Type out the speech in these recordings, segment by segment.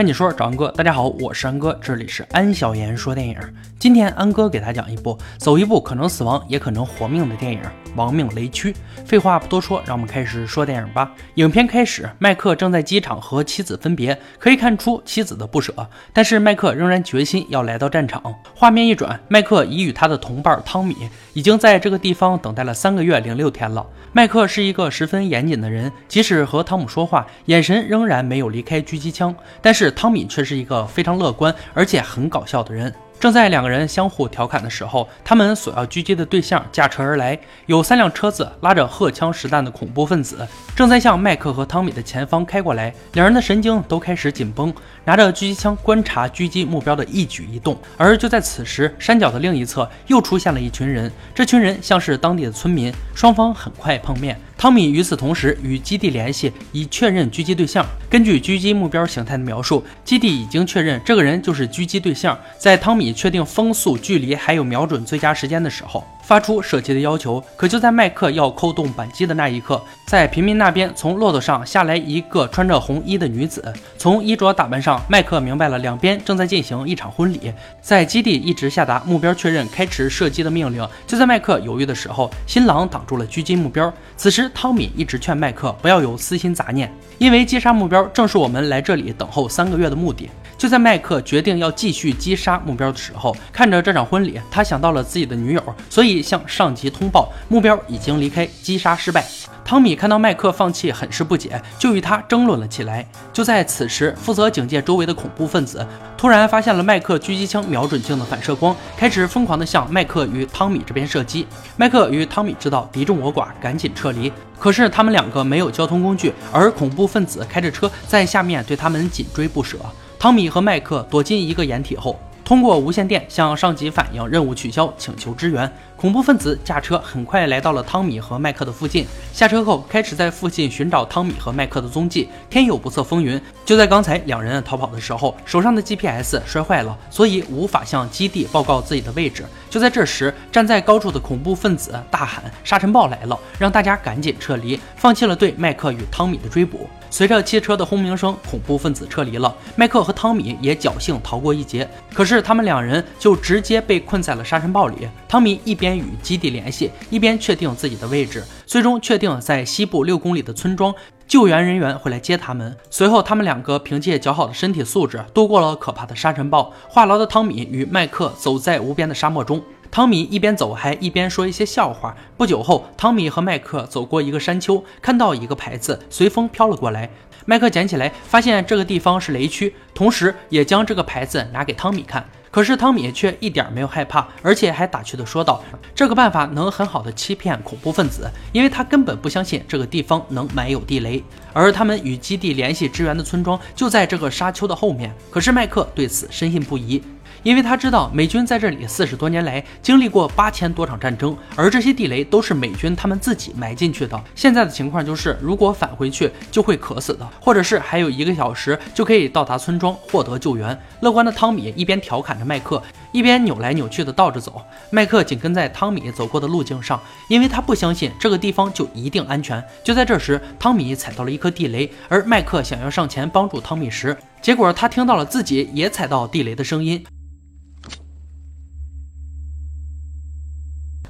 看你说找安哥，大家好，我是安哥，这里是安小言说电影。今天安哥给大家讲一部走一步可能死亡，也可能活命的电影《亡命雷区》。废话不多说，让我们开始说电影吧。影片开始，麦克正在机场和妻子分别，可以看出妻子的不舍，但是麦克仍然决心要来到战场。画面一转，麦克已与他的同伴汤米已经在这个地方等待了三个月零六天了。麦克是一个十分严谨的人，即使和汤姆说话，眼神仍然没有离开狙击枪。但是汤米却是一个非常乐观而且很搞笑的人。正在两个人相互调侃的时候，他们所要狙击的对象驾车而来，有三辆车子拉着荷枪实弹的恐怖分子，正在向麦克和汤米的前方开过来。两人的神经都开始紧绷，拿着狙击枪观察狙击目标的一举一动。而就在此时，山脚的另一侧又出现了一群人，这群人像是当地的村民，双方很快碰面。汤米与此同时与基地联系，以确认狙击对象。根据狙击目标形态的描述，基地已经确认这个人就是狙击对象。在汤米确定风速、距离还有瞄准最佳时间的时候。发出射击的要求，可就在麦克要扣动扳机的那一刻，在平民那边从骆驼上下来一个穿着红衣的女子。从衣着打扮上，麦克明白了两边正在进行一场婚礼。在基地一直下达目标确认、开始射击的命令。就在麦克犹豫的时候，新郎挡住了狙击目标。此时，汤米一直劝麦克不要有私心杂念，因为击杀目标正是我们来这里等候三个月的目的。就在麦克决定要继续击杀目标的时候，看着这场婚礼，他想到了自己的女友，所以向上级通报目标已经离开，击杀失败。汤米看到麦克放弃，很是不解，就与他争论了起来。就在此时，负责警戒周围的恐怖分子突然发现了麦克狙击枪瞄准镜的反射光，开始疯狂地向麦克与汤米这边射击。麦克与汤米知道敌众我寡，赶紧撤离。可是他们两个没有交通工具，而恐怖分子开着车在下面对他们紧追不舍。汤米和麦克躲进一个掩体后，通过无线电向上级反映任务取消，请求支援。恐怖分子驾车很快来到了汤米和麦克的附近，下车后开始在附近寻找汤米和麦克的踪迹。天有不测风云，就在刚才两人逃跑的时候，手上的 GPS 摔坏了，所以无法向基地报告自己的位置。就在这时，站在高处的恐怖分子大喊：“沙尘暴来了！”让大家赶紧撤离，放弃了对麦克与汤米的追捕。随着汽车的轰鸣声，恐怖分子撤离了，麦克和汤米也侥幸逃过一劫。可是他们两人就直接被困在了沙尘暴里。汤米一边与基地联系，一边确定自己的位置，最终确定在西部六公里的村庄，救援人员会来接他们。随后，他们两个凭借较好的身体素质，度过了可怕的沙尘暴。话痨的汤米与麦克走在无边的沙漠中，汤米一边走还一边说一些笑话。不久后，汤米和麦克走过一个山丘，看到一个牌子随风飘了过来。麦克捡起来，发现这个地方是雷区，同时也将这个牌子拿给汤米看。可是汤米却一点没有害怕，而且还打趣地说道：“这个办法能很好的欺骗恐怖分子，因为他根本不相信这个地方能埋有地雷，而他们与基地联系支援的村庄就在这个沙丘的后面。”可是麦克对此深信不疑。因为他知道美军在这里四十多年来经历过八千多场战争，而这些地雷都是美军他们自己埋进去的。现在的情况就是，如果返回去就会渴死的，或者是还有一个小时就可以到达村庄获得救援。乐观的汤米一边调侃着麦克，一边扭来扭去的倒着走。麦克紧跟在汤米走过的路径上，因为他不相信这个地方就一定安全。就在这时，汤米踩到了一颗地雷，而麦克想要上前帮助汤米时，结果他听到了自己也踩到地雷的声音。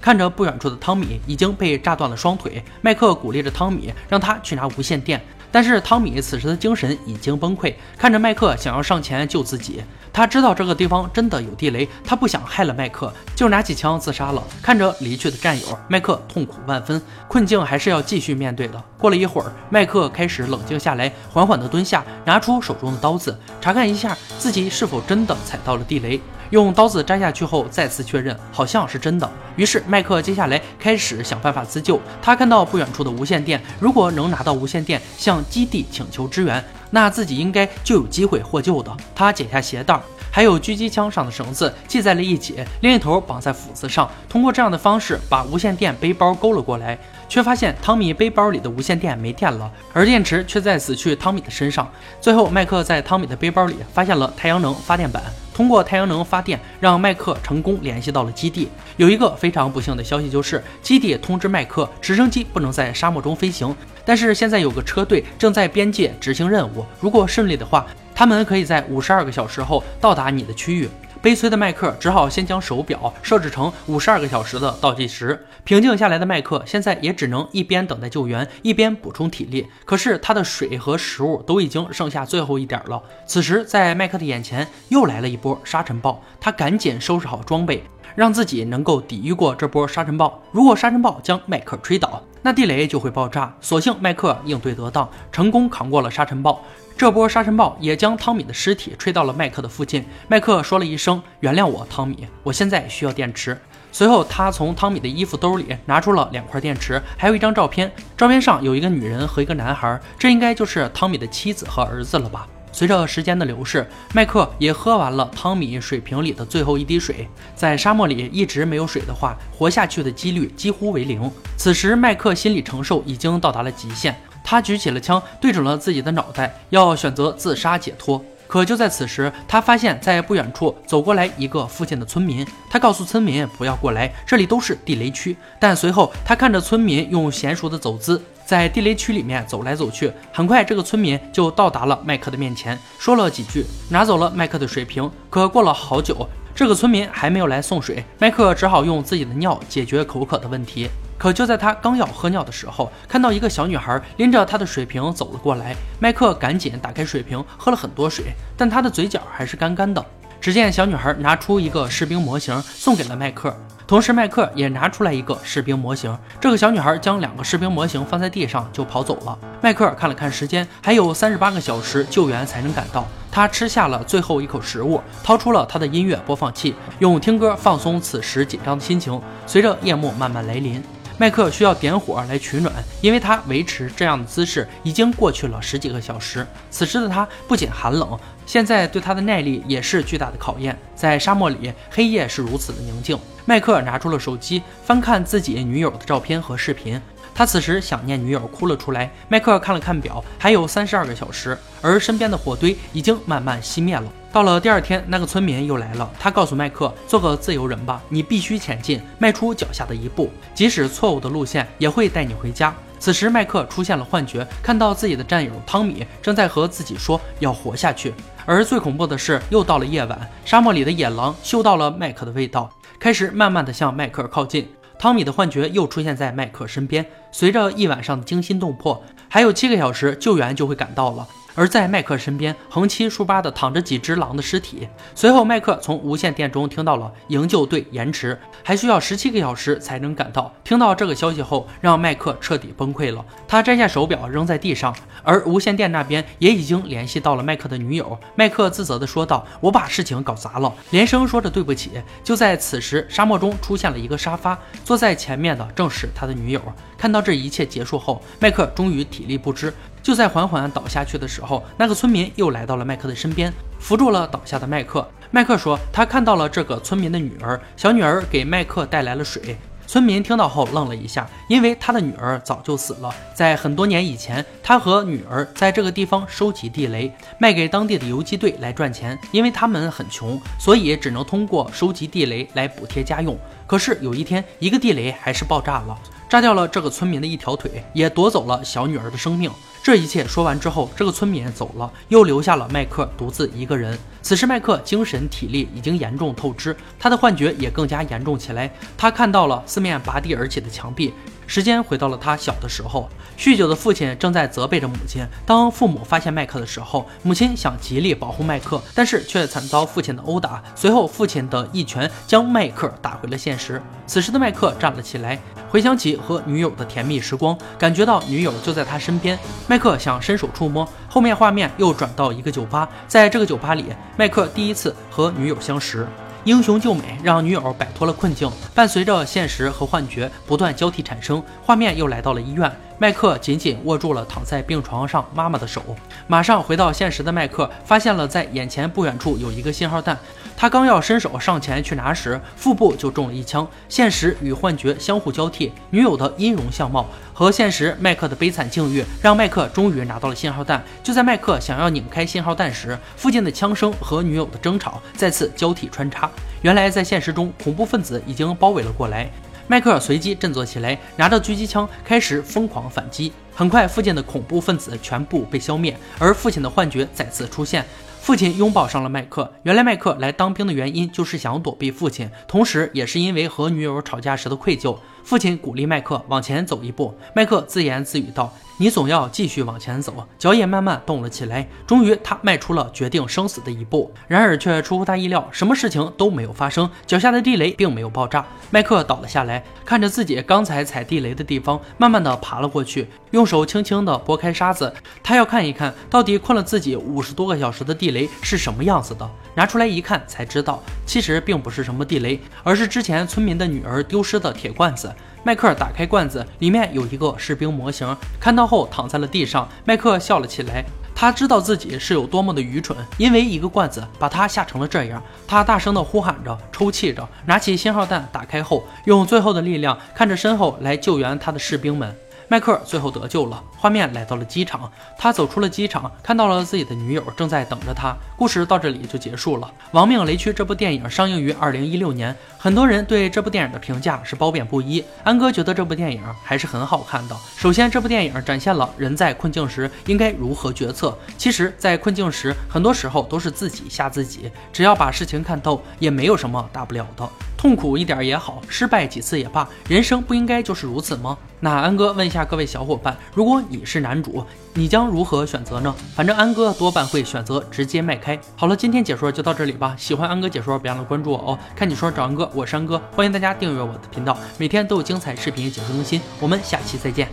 看着不远处的汤米已经被炸断了双腿，麦克鼓励着汤米，让他去拿无线电。但是汤米此时的精神已经崩溃，看着麦克想要上前救自己，他知道这个地方真的有地雷，他不想害了麦克，就拿起枪自杀了。看着离去的战友，麦克痛苦万分，困境还是要继续面对的。过了一会儿，麦克开始冷静下来，缓缓地蹲下，拿出手中的刀子，查看一下自己是否真的踩到了地雷。用刀子摘下去后，再次确认，好像是真的。于是麦克接下来开始想办法自救。他看到不远处的无线电，如果能拿到无线电，向基地请求支援，那自己应该就有机会获救的。他解下鞋带，还有狙击枪上的绳子系在了一起，另一头绑在斧子上，通过这样的方式把无线电背包勾了过来。却发现汤米背包里的无线电没电了，而电池却在死去汤米的身上。最后，麦克在汤米的背包里发现了太阳能发电板。通过太阳能发电，让麦克成功联系到了基地。有一个非常不幸的消息，就是基地通知麦克，直升机不能在沙漠中飞行。但是现在有个车队正在边界执行任务，如果顺利的话。他们可以在五十二个小时后到达你的区域。悲催的麦克只好先将手表设置成五十二个小时的倒计时。平静下来的麦克现在也只能一边等待救援，一边补充体力。可是他的水和食物都已经剩下最后一点了。此时，在麦克的眼前又来了一波沙尘暴，他赶紧收拾好装备，让自己能够抵御过这波沙尘暴。如果沙尘暴将麦克吹倒，那地雷就会爆炸。所幸麦克应对得当，成功扛过了沙尘暴。这波沙尘暴也将汤米的尸体吹到了麦克的附近。麦克说了一声：“原谅我，汤米，我现在需要电池。”随后，他从汤米的衣服兜里拿出了两块电池，还有一张照片。照片上有一个女人和一个男孩，这应该就是汤米的妻子和儿子了吧？随着时间的流逝，麦克也喝完了汤米水瓶里的最后一滴水。在沙漠里一直没有水的话，活下去的几率几乎为零。此时，麦克心理承受已经到达了极限。他举起了枪，对准了自己的脑袋，要选择自杀解脱。可就在此时，他发现，在不远处走过来一个附近的村民。他告诉村民不要过来，这里都是地雷区。但随后，他看着村民用娴熟的走姿在地雷区里面走来走去。很快，这个村民就到达了麦克的面前，说了几句，拿走了麦克的水瓶。可过了好久，这个村民还没有来送水，麦克只好用自己的尿解决口渴的问题。可就在他刚要喝尿的时候，看到一个小女孩拎着他的水瓶走了过来。麦克赶紧打开水瓶，喝了很多水，但他的嘴角还是干干的。只见小女孩拿出一个士兵模型送给了麦克，同时麦克也拿出来一个士兵模型。这个小女孩将两个士兵模型放在地上就跑走了。麦克看了看时间，还有三十八个小时救援才能赶到。他吃下了最后一口食物，掏出了他的音乐播放器，用听歌放松此时紧张的心情。随着夜幕慢慢来临。麦克需要点火来取暖，因为他维持这样的姿势已经过去了十几个小时。此时的他不仅寒冷，现在对他的耐力也是巨大的考验。在沙漠里，黑夜是如此的宁静。麦克拿出了手机，翻看自己女友的照片和视频。他此时想念女友，哭了出来。麦克看了看表，还有三十二个小时，而身边的火堆已经慢慢熄灭了。到了第二天，那个村民又来了。他告诉麦克：“做个自由人吧，你必须前进，迈出脚下的一步，即使错误的路线也会带你回家。”此时，麦克出现了幻觉，看到自己的战友汤米正在和自己说要活下去。而最恐怖的是，又到了夜晚，沙漠里的野狼嗅到了麦克的味道，开始慢慢的向迈克尔靠近。汤米的幻觉又出现在迈克身边。随着一晚上的惊心动魄，还有七个小时，救援就会赶到了。而在麦克身边横七竖八地躺着几只狼的尸体。随后，麦克从无线电中听到了营救队延迟，还需要十七个小时才能赶到。听到这个消息后，让麦克彻底崩溃了。他摘下手表扔在地上，而无线电那边也已经联系到了麦克的女友。麦克自责地说道：“我把事情搞砸了。”连声说着对不起。就在此时，沙漠中出现了一个沙发，坐在前面的正是他的女友。看到这一切结束后，麦克终于体力不支。就在缓缓倒下去的时候，那个村民又来到了麦克的身边，扶住了倒下的麦克。麦克说，他看到了这个村民的女儿，小女儿给麦克带来了水。村民听到后愣了一下，因为他的女儿早就死了。在很多年以前，他和女儿在这个地方收集地雷，卖给当地的游击队来赚钱。因为他们很穷，所以只能通过收集地雷来补贴家用。可是有一天，一个地雷还是爆炸了，炸掉了这个村民的一条腿，也夺走了小女儿的生命。这一切说完之后，这个村民走了，又留下了麦克独自一个人。此时，麦克精神体力已经严重透支，他的幻觉也更加严重起来。他看到了四面拔地而起的墙壁。时间回到了他小的时候，酗酒的父亲正在责备着母亲。当父母发现麦克的时候，母亲想极力保护麦克，但是却惨遭父亲的殴打。随后，父亲的一拳将麦克打回了现实。此时的麦克站了起来，回想起和女友的甜蜜时光，感觉到女友就在他身边。麦克想伸手触摸，后面画面又转到一个酒吧，在这个酒吧里，麦克第一次和女友相识。英雄救美，让女友摆脱了困境。伴随着现实和幻觉不断交替产生，画面又来到了医院。麦克紧紧握住了躺在病床上妈妈的手。马上回到现实的麦克发现了在眼前不远处有一个信号弹。他刚要伸手上前去拿时，腹部就中了一枪。现实与幻觉相互交替，女友的音容相貌和现实麦克的悲惨境遇，让麦克终于拿到了信号弹。就在麦克想要拧开信号弹时，附近的枪声和女友的争吵再次交替穿插。原来在现实中，恐怖分子已经包围了过来。迈克尔随即振作起来，拿着狙击枪开始疯狂反击。很快，附近的恐怖分子全部被消灭，而父亲的幻觉再次出现。父亲拥抱上了迈克。原来迈克来当兵的原因就是想躲避父亲，同时也是因为和女友吵架时的愧疚。父亲鼓励迈克往前走一步，迈克自言自语道：“你总要继续往前走。”脚也慢慢动了起来。终于，他迈出了决定生死的一步。然而，却出乎他意料，什么事情都没有发生。脚下的地雷并没有爆炸。麦克倒了下来，看着自己刚才踩地雷的地方，慢慢的爬了过去，用手轻轻的拨开沙子。他要看一看到底困了自己五十多个小时的地雷是什么样子的。拿出来一看，才知道其实并不是什么地雷，而是之前村民的女儿丢失的铁罐子。麦克打开罐子，里面有一个士兵模型，看到后躺在了地上。麦克笑了起来，他知道自己是有多么的愚蠢，因为一个罐子把他吓成了这样。他大声的呼喊着，抽泣着，拿起信号弹打开后，用最后的力量看着身后来救援他的士兵们。麦克最后得救了。画面来到了机场，他走出了机场，看到了自己的女友正在等着他。故事到这里就结束了。《亡命雷区》这部电影上映于二零一六年，很多人对这部电影的评价是褒贬不一。安哥觉得这部电影还是很好看的。首先，这部电影展现了人在困境时应该如何决策。其实，在困境时，很多时候都是自己吓自己。只要把事情看透，也没有什么大不了的。痛苦一点也好，失败几次也罢，人生不应该就是如此吗？那安哥问一下各位小伙伴，如果你是男主，你将如何选择呢？反正安哥多半会选择直接迈开。好了，今天解说就到这里吧。喜欢安哥解说，别忘了关注我哦。看你说找安哥，我是安哥，欢迎大家订阅我的频道，每天都有精彩视频解说更新。我们下期再见。